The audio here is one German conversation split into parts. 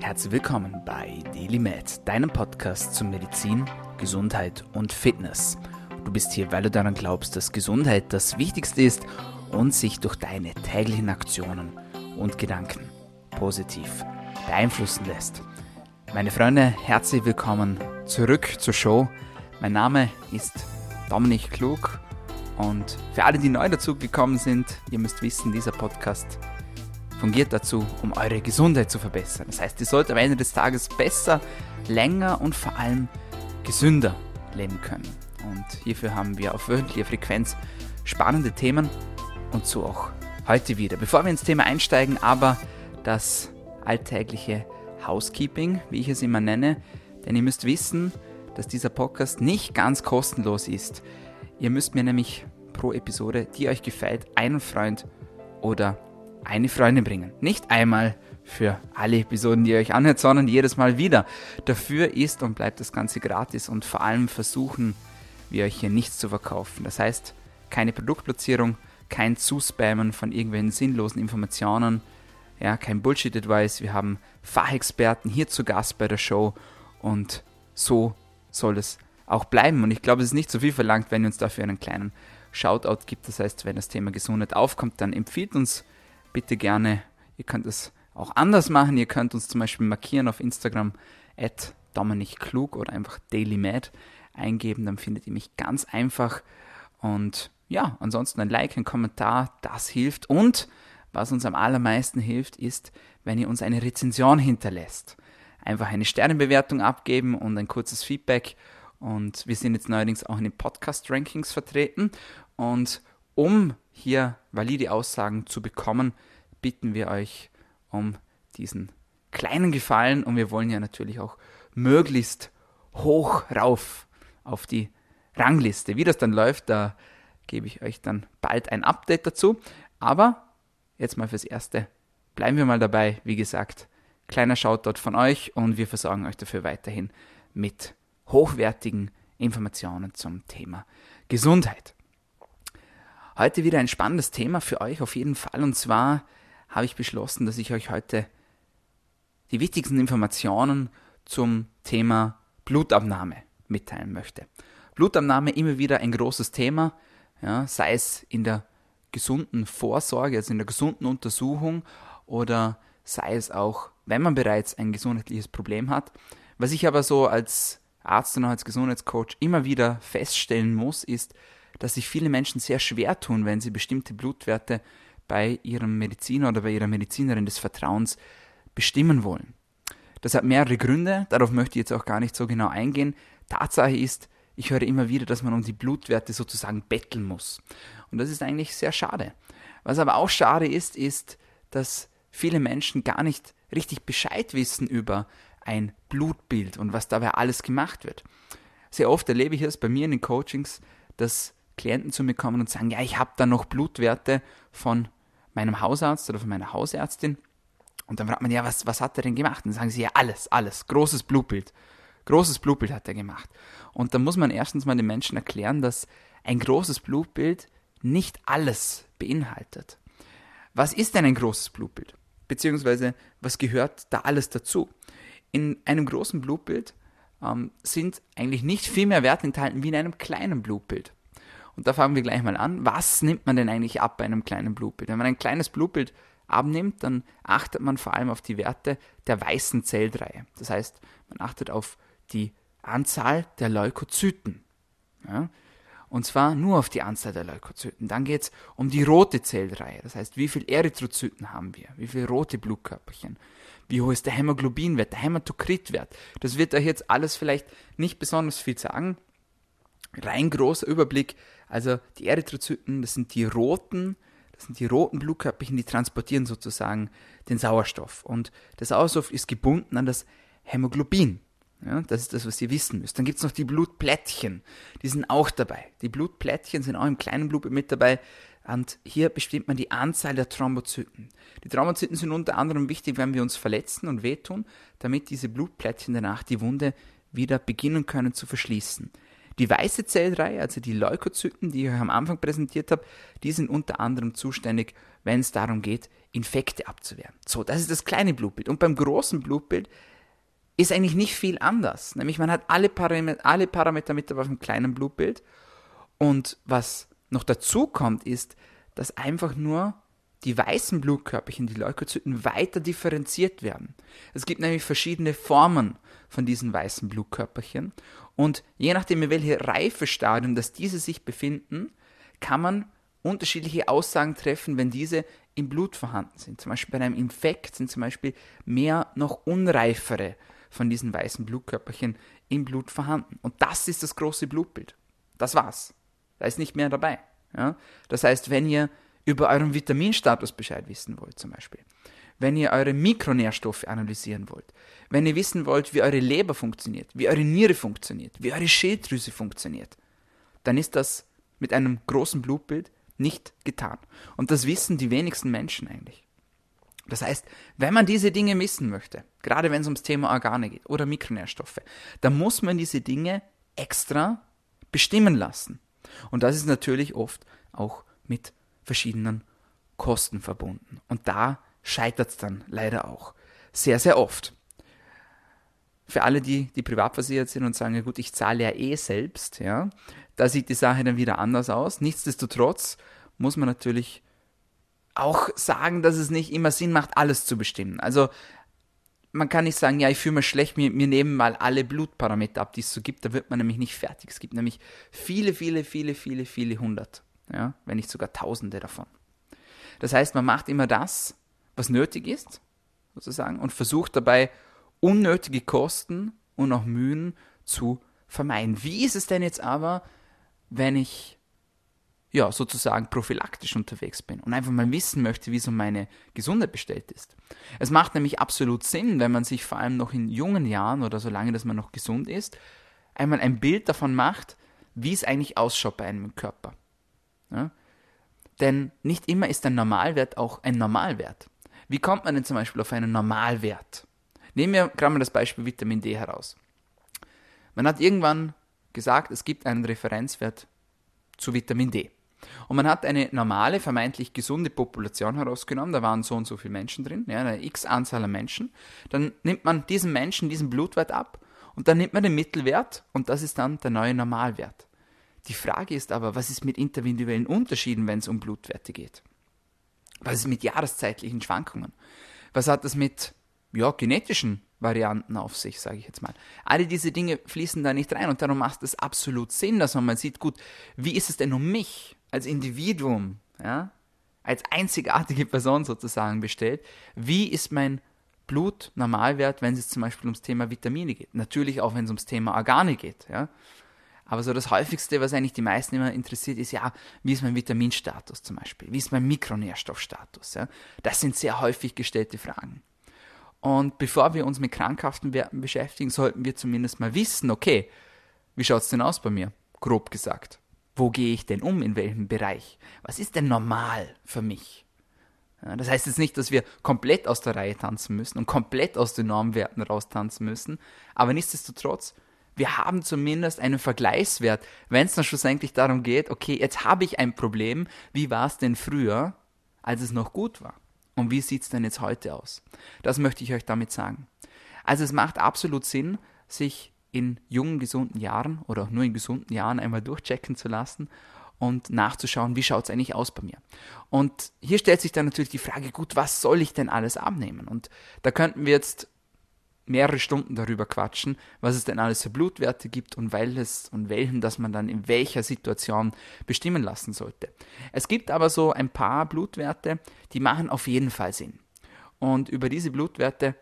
Herzlich willkommen bei DailyMed, deinem Podcast zu Medizin, Gesundheit und Fitness. Du bist hier, weil du daran glaubst, dass Gesundheit das Wichtigste ist und sich durch deine täglichen Aktionen und Gedanken positiv beeinflussen lässt. Meine Freunde, herzlich willkommen zurück zur Show. Mein Name ist Dominik Klug und für alle, die neu dazu gekommen sind, ihr müsst wissen, dieser Podcast fungiert dazu, um eure Gesundheit zu verbessern. Das heißt, ihr sollt am Ende des Tages besser, länger und vor allem gesünder leben können. Und hierfür haben wir auf wöchentlicher Frequenz spannende Themen und so auch heute wieder. Bevor wir ins Thema einsteigen, aber das alltägliche Housekeeping, wie ich es immer nenne, denn ihr müsst wissen, dass dieser Podcast nicht ganz kostenlos ist. Ihr müsst mir nämlich pro Episode, die euch gefällt, einen Freund oder eine Freundin bringen. Nicht einmal für alle Episoden, die ihr euch anhört, sondern jedes Mal wieder. Dafür ist und bleibt das Ganze gratis und vor allem versuchen wir euch hier nichts zu verkaufen. Das heißt, keine Produktplatzierung, kein Zuspammen von irgendwelchen sinnlosen Informationen, ja, kein Bullshit-Advice. Wir haben Fachexperten hier zu Gast bei der Show und so soll es auch bleiben. Und ich glaube, es ist nicht so viel verlangt, wenn ihr uns dafür einen kleinen Shoutout gibt. Das heißt, wenn das Thema Gesundheit aufkommt, dann empfiehlt uns bitte gerne. Ihr könnt es auch anders machen. Ihr könnt uns zum Beispiel markieren auf Instagram at Klug oder einfach DailyMad eingeben. Dann findet ihr mich ganz einfach. Und ja, ansonsten ein Like, ein Kommentar, das hilft. Und was uns am allermeisten hilft, ist, wenn ihr uns eine Rezension hinterlässt. Einfach eine Sternenbewertung abgeben und ein kurzes Feedback. Und wir sind jetzt neuerdings auch in den Podcast-Rankings vertreten. Und um hier valide Aussagen zu bekommen, bitten wir euch um diesen kleinen Gefallen und wir wollen ja natürlich auch möglichst hoch rauf auf die Rangliste. Wie das dann läuft, da gebe ich euch dann bald ein Update dazu. Aber jetzt mal fürs Erste bleiben wir mal dabei. Wie gesagt, kleiner Shoutout von euch und wir versorgen euch dafür weiterhin mit hochwertigen Informationen zum Thema Gesundheit. Heute wieder ein spannendes Thema für euch auf jeden Fall. Und zwar habe ich beschlossen, dass ich euch heute die wichtigsten Informationen zum Thema Blutabnahme mitteilen möchte. Blutabnahme immer wieder ein großes Thema, ja, sei es in der gesunden Vorsorge, also in der gesunden Untersuchung oder sei es auch, wenn man bereits ein gesundheitliches Problem hat. Was ich aber so als Arzt und als Gesundheitscoach immer wieder feststellen muss, ist, dass sich viele Menschen sehr schwer tun, wenn sie bestimmte Blutwerte bei ihrem Mediziner oder bei ihrer Medizinerin des Vertrauens bestimmen wollen. Das hat mehrere Gründe, darauf möchte ich jetzt auch gar nicht so genau eingehen. Tatsache ist, ich höre immer wieder, dass man um die Blutwerte sozusagen betteln muss. Und das ist eigentlich sehr schade. Was aber auch schade ist, ist, dass viele Menschen gar nicht richtig Bescheid wissen über ein Blutbild und was dabei alles gemacht wird. Sehr oft erlebe ich es bei mir in den Coachings, dass Klienten zu mir kommen und sagen, ja, ich habe da noch Blutwerte von meinem Hausarzt oder von meiner Hausärztin. Und dann fragt man, ja, was, was hat er denn gemacht? Und dann sagen sie, ja, alles, alles, großes Blutbild. Großes Blutbild hat er gemacht. Und dann muss man erstens mal den Menschen erklären, dass ein großes Blutbild nicht alles beinhaltet. Was ist denn ein großes Blutbild? Beziehungsweise, was gehört da alles dazu? In einem großen Blutbild ähm, sind eigentlich nicht viel mehr Werte enthalten wie in einem kleinen Blutbild. Und da fangen wir gleich mal an. Was nimmt man denn eigentlich ab bei einem kleinen Blutbild? Wenn man ein kleines Blutbild abnimmt, dann achtet man vor allem auf die Werte der weißen Zellreihe. Das heißt, man achtet auf die Anzahl der Leukozyten. Ja? Und zwar nur auf die Anzahl der Leukozyten. Dann geht es um die rote Zellreihe. Das heißt, wie viele Erythrozyten haben wir? Wie viele rote Blutkörperchen? Wie hoch ist der Hämoglobinwert, der Hämatokritwert? Das wird euch jetzt alles vielleicht nicht besonders viel sagen. Rein großer Überblick. Also die Erythrozyten, das sind die roten, das sind die roten Blutkörperchen, die transportieren sozusagen den Sauerstoff. Und der Sauerstoff ist gebunden an das Hämoglobin. Ja, das ist das, was ihr wissen müsst. Dann gibt es noch die Blutplättchen. Die sind auch dabei. Die Blutplättchen sind auch im kleinen Blut mit dabei. Und hier bestimmt man die Anzahl der Thrombozyten. Die Thrombozyten sind unter anderem wichtig, wenn wir uns verletzen und wehtun, damit diese Blutplättchen danach die Wunde wieder beginnen können zu verschließen. Die weiße Zellreihe, also die Leukozyten, die ich euch am Anfang präsentiert habe, die sind unter anderem zuständig, wenn es darum geht, Infekte abzuwehren. So, das ist das kleine Blutbild. Und beim großen Blutbild ist eigentlich nicht viel anders. Nämlich man hat alle Parameter, alle Parameter mit auf dem kleinen Blutbild. Und was noch dazu kommt, ist, dass einfach nur die weißen Blutkörperchen, die Leukozyten, weiter differenziert werden. Es gibt nämlich verschiedene Formen von diesen weißen Blutkörperchen. Und je nachdem, in welche Reifestadium dass diese sich befinden, kann man unterschiedliche Aussagen treffen, wenn diese im Blut vorhanden sind. Zum Beispiel bei einem Infekt sind zum Beispiel mehr noch unreifere von diesen weißen Blutkörperchen im Blut vorhanden. Und das ist das große Blutbild. Das war's. Da ist nicht mehr dabei. Ja? Das heißt, wenn ihr über euren Vitaminstatus Bescheid wissen wollt, zum Beispiel, wenn ihr eure Mikronährstoffe analysieren wollt, wenn ihr wissen wollt, wie eure Leber funktioniert, wie eure Niere funktioniert, wie eure Schilddrüse funktioniert, dann ist das mit einem großen Blutbild nicht getan. Und das wissen die wenigsten Menschen eigentlich. Das heißt, wenn man diese Dinge missen möchte, gerade wenn es ums Thema Organe geht oder Mikronährstoffe, dann muss man diese Dinge extra bestimmen lassen. Und das ist natürlich oft auch mit verschiedenen Kosten verbunden. Und da scheitert es dann leider auch sehr, sehr oft. Für alle, die, die privat versichert sind und sagen, ja gut, ich zahle ja eh selbst, ja, da sieht die Sache dann wieder anders aus. Nichtsdestotrotz muss man natürlich auch sagen, dass es nicht immer Sinn macht, alles zu bestimmen. Also man kann nicht sagen, ja, ich fühle mich schlecht, mir, mir nehmen mal alle Blutparameter ab, die es so gibt, da wird man nämlich nicht fertig. Es gibt nämlich viele, viele, viele, viele, viele hundert, ja, wenn nicht sogar tausende davon. Das heißt, man macht immer das, was nötig ist, sozusagen, und versucht dabei unnötige Kosten und auch Mühen zu vermeiden. Wie ist es denn jetzt aber, wenn ich ja, sozusagen prophylaktisch unterwegs bin und einfach mal wissen möchte, wie so meine Gesundheit bestellt ist. Es macht nämlich absolut Sinn, wenn man sich vor allem noch in jungen Jahren oder solange, dass man noch gesund ist, einmal ein Bild davon macht, wie es eigentlich ausschaut bei einem Körper. Ja? Denn nicht immer ist ein Normalwert auch ein Normalwert. Wie kommt man denn zum Beispiel auf einen Normalwert? Nehmen wir gerade mal das Beispiel Vitamin D heraus. Man hat irgendwann gesagt, es gibt einen Referenzwert zu Vitamin D. Und man hat eine normale, vermeintlich gesunde Population herausgenommen, da waren so und so viele Menschen drin, ja, eine x Anzahl an Menschen. Dann nimmt man diesen Menschen diesen Blutwert ab und dann nimmt man den Mittelwert und das ist dann der neue Normalwert. Die Frage ist aber, was ist mit individuellen Unterschieden, wenn es um Blutwerte geht? Was ist mit jahreszeitlichen Schwankungen? Was hat das mit ja, genetischen Varianten auf sich, sage ich jetzt mal. Alle diese Dinge fließen da nicht rein und darum macht es absolut Sinn, dass man mal sieht, gut, wie ist es denn um mich als Individuum, ja, als einzigartige Person sozusagen bestellt, wie ist mein Blutnormalwert, wenn es zum Beispiel ums Thema Vitamine geht. Natürlich auch, wenn es ums Thema Organe geht, ja. Aber so das häufigste, was eigentlich die meisten immer interessiert, ist ja, wie ist mein Vitaminstatus zum Beispiel? Wie ist mein Mikronährstoffstatus? Ja? Das sind sehr häufig gestellte Fragen. Und bevor wir uns mit krankhaften Werten beschäftigen, sollten wir zumindest mal wissen, okay, wie schaut es denn aus bei mir? Grob gesagt. Wo gehe ich denn um? In welchem Bereich? Was ist denn normal für mich? Ja, das heißt jetzt nicht, dass wir komplett aus der Reihe tanzen müssen und komplett aus den Normwerten raustanzen müssen, aber nichtsdestotrotz, wir haben zumindest einen Vergleichswert, wenn es dann schlussendlich darum geht, okay, jetzt habe ich ein Problem, wie war es denn früher, als es noch gut war? Und wie sieht es denn jetzt heute aus? Das möchte ich euch damit sagen. Also es macht absolut Sinn, sich in jungen, gesunden Jahren oder auch nur in gesunden Jahren einmal durchchecken zu lassen und nachzuschauen, wie schaut es eigentlich aus bei mir. Und hier stellt sich dann natürlich die Frage, gut, was soll ich denn alles abnehmen? Und da könnten wir jetzt mehrere Stunden darüber quatschen, was es denn alles für Blutwerte gibt und welches und welchen, dass man dann in welcher Situation bestimmen lassen sollte. Es gibt aber so ein paar Blutwerte, die machen auf jeden Fall Sinn. Und über diese Blutwerte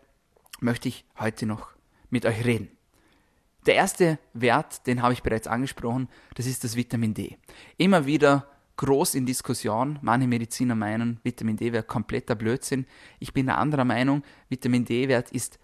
möchte ich heute noch mit euch reden. Der erste Wert, den habe ich bereits angesprochen, das ist das Vitamin D. Immer wieder groß in Diskussion. Manche Mediziner meinen, Vitamin D wäre kompletter Blödsinn. Ich bin der anderer Meinung, Vitamin D-Wert ist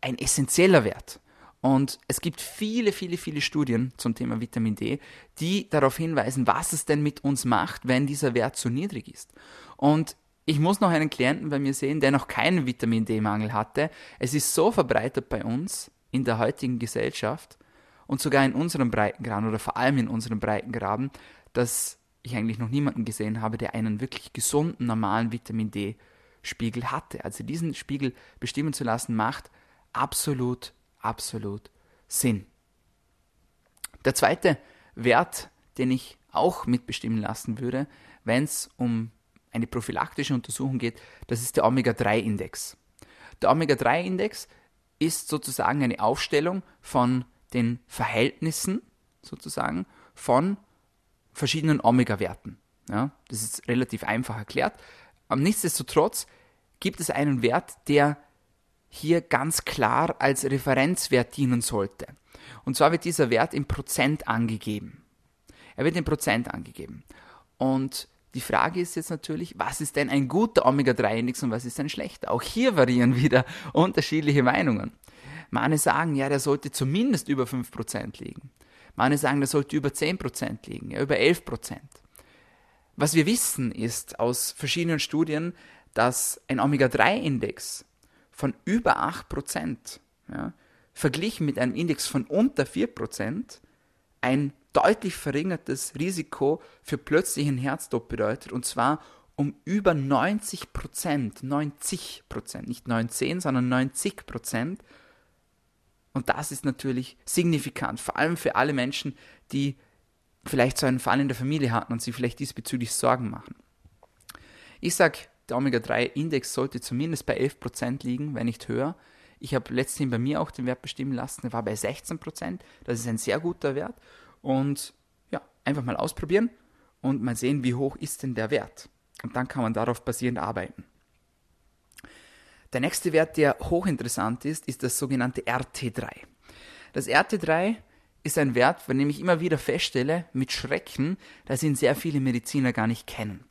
ein essentieller Wert. Und es gibt viele, viele, viele Studien zum Thema Vitamin D, die darauf hinweisen, was es denn mit uns macht, wenn dieser Wert zu niedrig ist. Und ich muss noch einen Klienten bei mir sehen, der noch keinen Vitamin D-Mangel hatte. Es ist so verbreitet bei uns in der heutigen Gesellschaft und sogar in unserem Breitengraden oder vor allem in unserem Breitengraden, dass ich eigentlich noch niemanden gesehen habe, der einen wirklich gesunden, normalen Vitamin D Spiegel hatte. Also diesen Spiegel bestimmen zu lassen, macht absolut, absolut Sinn. Der zweite Wert, den ich auch mitbestimmen lassen würde, wenn es um eine prophylaktische Untersuchung geht, das ist der Omega-3-Index. Der Omega-3-Index ist sozusagen eine Aufstellung von den Verhältnissen sozusagen von verschiedenen Omega-Werten. Ja, das ist relativ einfach erklärt. Nichtsdestotrotz gibt es einen Wert, der hier ganz klar als Referenzwert dienen sollte. Und zwar wird dieser Wert in Prozent angegeben. Er wird in Prozent angegeben. Und die Frage ist jetzt natürlich, was ist denn ein guter Omega-3-Index und was ist ein schlechter? Auch hier variieren wieder unterschiedliche Meinungen. Manche sagen, ja, der sollte zumindest über 5% liegen. Manche sagen, der sollte über 10% liegen, ja, über 11%. Was wir wissen ist aus verschiedenen Studien, dass ein Omega-3-Index von über 8% ja, verglichen mit einem Index von unter 4% ein deutlich verringertes Risiko für plötzlichen Herztod bedeutet, und zwar um über 90 Prozent, 90 Prozent, nicht 19, sondern 90 Prozent. Und das ist natürlich signifikant, vor allem für alle Menschen, die vielleicht so einen Fall in der Familie hatten und sich vielleicht diesbezüglich Sorgen machen. Ich sage, der Omega-3-Index sollte zumindest bei 11 Prozent liegen, wenn nicht höher. Ich habe letztens bei mir auch den Wert bestimmen lassen, der war bei 16%. Prozent. Das ist ein sehr guter Wert. Und ja, einfach mal ausprobieren und mal sehen, wie hoch ist denn der Wert. Und dann kann man darauf basierend arbeiten. Der nächste Wert, der hochinteressant ist, ist das sogenannte RT3. Das RT3 ist ein Wert, von dem ich immer wieder feststelle, mit Schrecken, dass ihn sehr viele Mediziner gar nicht kennen.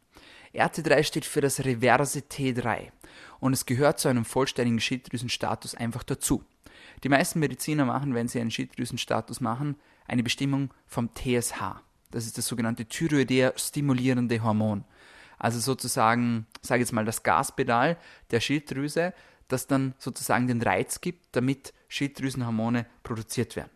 RT3 steht für das reverse T3 und es gehört zu einem vollständigen Schilddrüsenstatus einfach dazu. Die meisten Mediziner machen, wenn sie einen Schilddrüsenstatus machen, eine Bestimmung vom TSH. Das ist das sogenannte Thyroidea stimulierende Hormon. Also sozusagen, sage jetzt mal, das Gaspedal der Schilddrüse, das dann sozusagen den Reiz gibt, damit Schilddrüsenhormone produziert werden.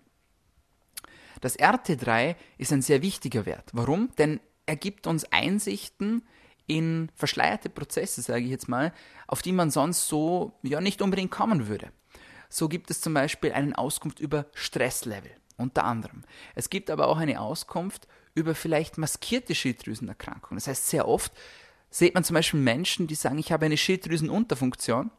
Das RT3 ist ein sehr wichtiger Wert. Warum? Denn er gibt uns Einsichten in verschleierte Prozesse, sage ich jetzt mal, auf die man sonst so ja nicht unbedingt kommen würde. So gibt es zum Beispiel eine Auskunft über Stresslevel unter anderem. Es gibt aber auch eine Auskunft über vielleicht maskierte Schilddrüsenerkrankungen. Das heißt, sehr oft sieht man zum Beispiel Menschen, die sagen, ich habe eine Schilddrüsenunterfunktion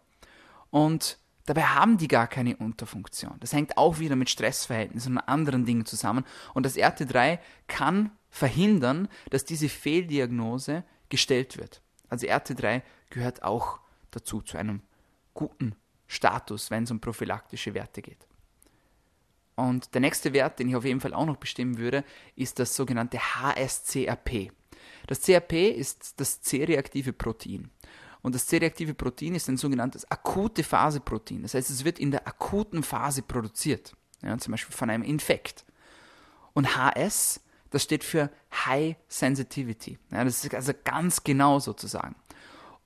und dabei haben die gar keine Unterfunktion. Das hängt auch wieder mit Stressverhältnissen und anderen Dingen zusammen. Und das RT3 kann verhindern, dass diese Fehldiagnose gestellt wird. Also RT3 gehört auch dazu, zu einem guten Status, wenn es um prophylaktische Werte geht. Und der nächste Wert, den ich auf jeden Fall auch noch bestimmen würde, ist das sogenannte HSCRP. Das CRP ist das C-reaktive Protein. Und das C-reaktive Protein ist ein sogenanntes akute Phaseprotein. Das heißt, es wird in der akuten Phase produziert. Ja, zum Beispiel von einem Infekt. Und HS, das steht für High Sensitivity. Ja, das ist also ganz genau sozusagen.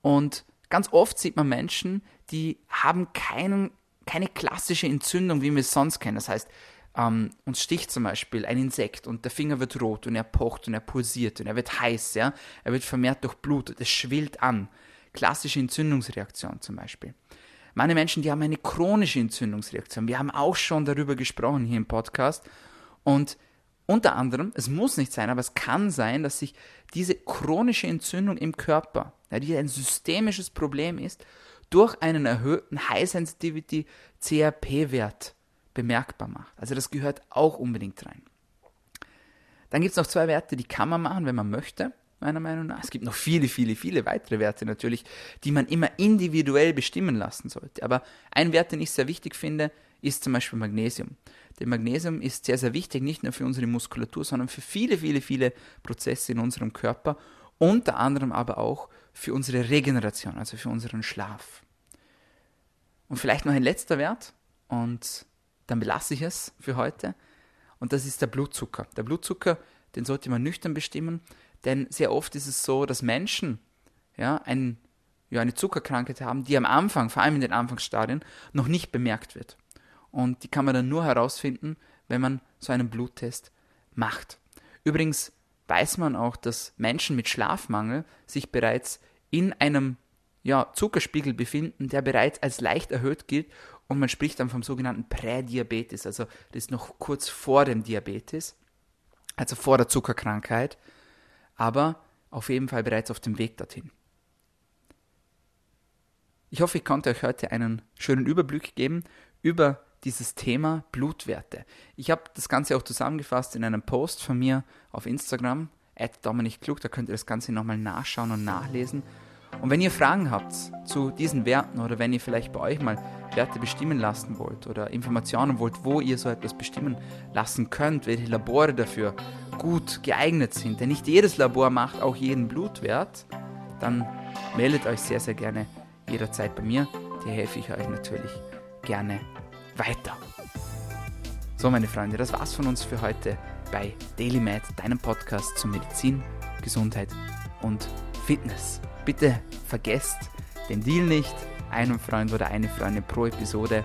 Und ganz oft sieht man Menschen, die haben keinen keine klassische Entzündung, wie wir es sonst kennen. Das heißt, ähm, uns sticht zum Beispiel ein Insekt und der Finger wird rot und er pocht und er pulsiert und er wird heiß, ja? er wird vermehrt durchblutet, es schwillt an. Klassische Entzündungsreaktion zum Beispiel. Meine Menschen, die haben eine chronische Entzündungsreaktion. Wir haben auch schon darüber gesprochen hier im Podcast. Und unter anderem, es muss nicht sein, aber es kann sein, dass sich diese chronische Entzündung im Körper, die ein systemisches Problem ist, durch einen erhöhten High Sensitivity CRP-Wert bemerkbar macht. Also das gehört auch unbedingt rein. Dann gibt es noch zwei Werte, die kann man machen, wenn man möchte, meiner Meinung nach. Es gibt noch viele, viele, viele weitere Werte natürlich, die man immer individuell bestimmen lassen sollte. Aber ein Wert, den ich sehr wichtig finde, ist zum Beispiel Magnesium. Denn Magnesium ist sehr, sehr wichtig, nicht nur für unsere Muskulatur, sondern für viele, viele, viele Prozesse in unserem Körper unter anderem aber auch für unsere Regeneration, also für unseren Schlaf. Und vielleicht noch ein letzter Wert, und dann belasse ich es für heute, und das ist der Blutzucker. Der Blutzucker, den sollte man nüchtern bestimmen, denn sehr oft ist es so, dass Menschen ja, ein, ja, eine Zuckerkrankheit haben, die am Anfang, vor allem in den Anfangsstadien, noch nicht bemerkt wird. Und die kann man dann nur herausfinden, wenn man so einen Bluttest macht. Übrigens, weiß man auch, dass Menschen mit Schlafmangel sich bereits in einem ja, Zuckerspiegel befinden, der bereits als leicht erhöht gilt und man spricht dann vom sogenannten Prädiabetes, also das ist noch kurz vor dem Diabetes, also vor der Zuckerkrankheit, aber auf jeden Fall bereits auf dem Weg dorthin. Ich hoffe, ich konnte euch heute einen schönen Überblick geben über dieses Thema Blutwerte. Ich habe das Ganze auch zusammengefasst in einem Post von mir auf Instagram, Dominik Klug, da könnt ihr das Ganze nochmal nachschauen und nachlesen. Und wenn ihr Fragen habt zu diesen Werten oder wenn ihr vielleicht bei euch mal Werte bestimmen lassen wollt oder Informationen wollt, wo ihr so etwas bestimmen lassen könnt, welche Labore dafür gut geeignet sind, denn nicht jedes Labor macht auch jeden Blutwert, dann meldet euch sehr, sehr gerne jederzeit bei mir. Da helfe ich euch natürlich gerne weiter. So, meine Freunde, das war's von uns für heute bei DailyMed, deinem Podcast zu Medizin, Gesundheit und Fitness. Bitte vergesst den Deal nicht. Einen Freund oder eine Freundin pro Episode.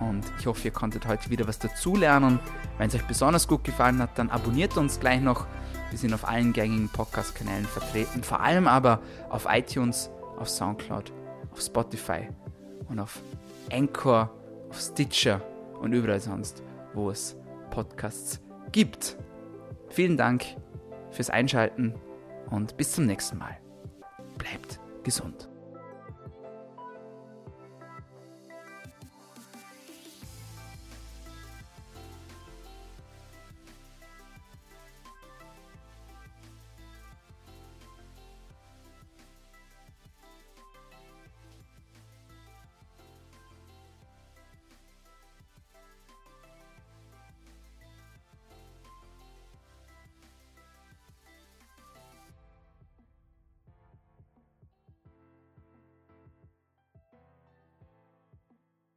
Und ich hoffe, ihr konntet heute wieder was dazulernen. Wenn es euch besonders gut gefallen hat, dann abonniert uns gleich noch. Wir sind auf allen gängigen Podcast-Kanälen vertreten. Vor allem aber auf iTunes, auf Soundcloud, auf Spotify und auf Anchor, auf Stitcher und überall sonst, wo es Podcasts gibt. Vielen Dank fürs Einschalten und bis zum nächsten Mal. Bleibt gesund.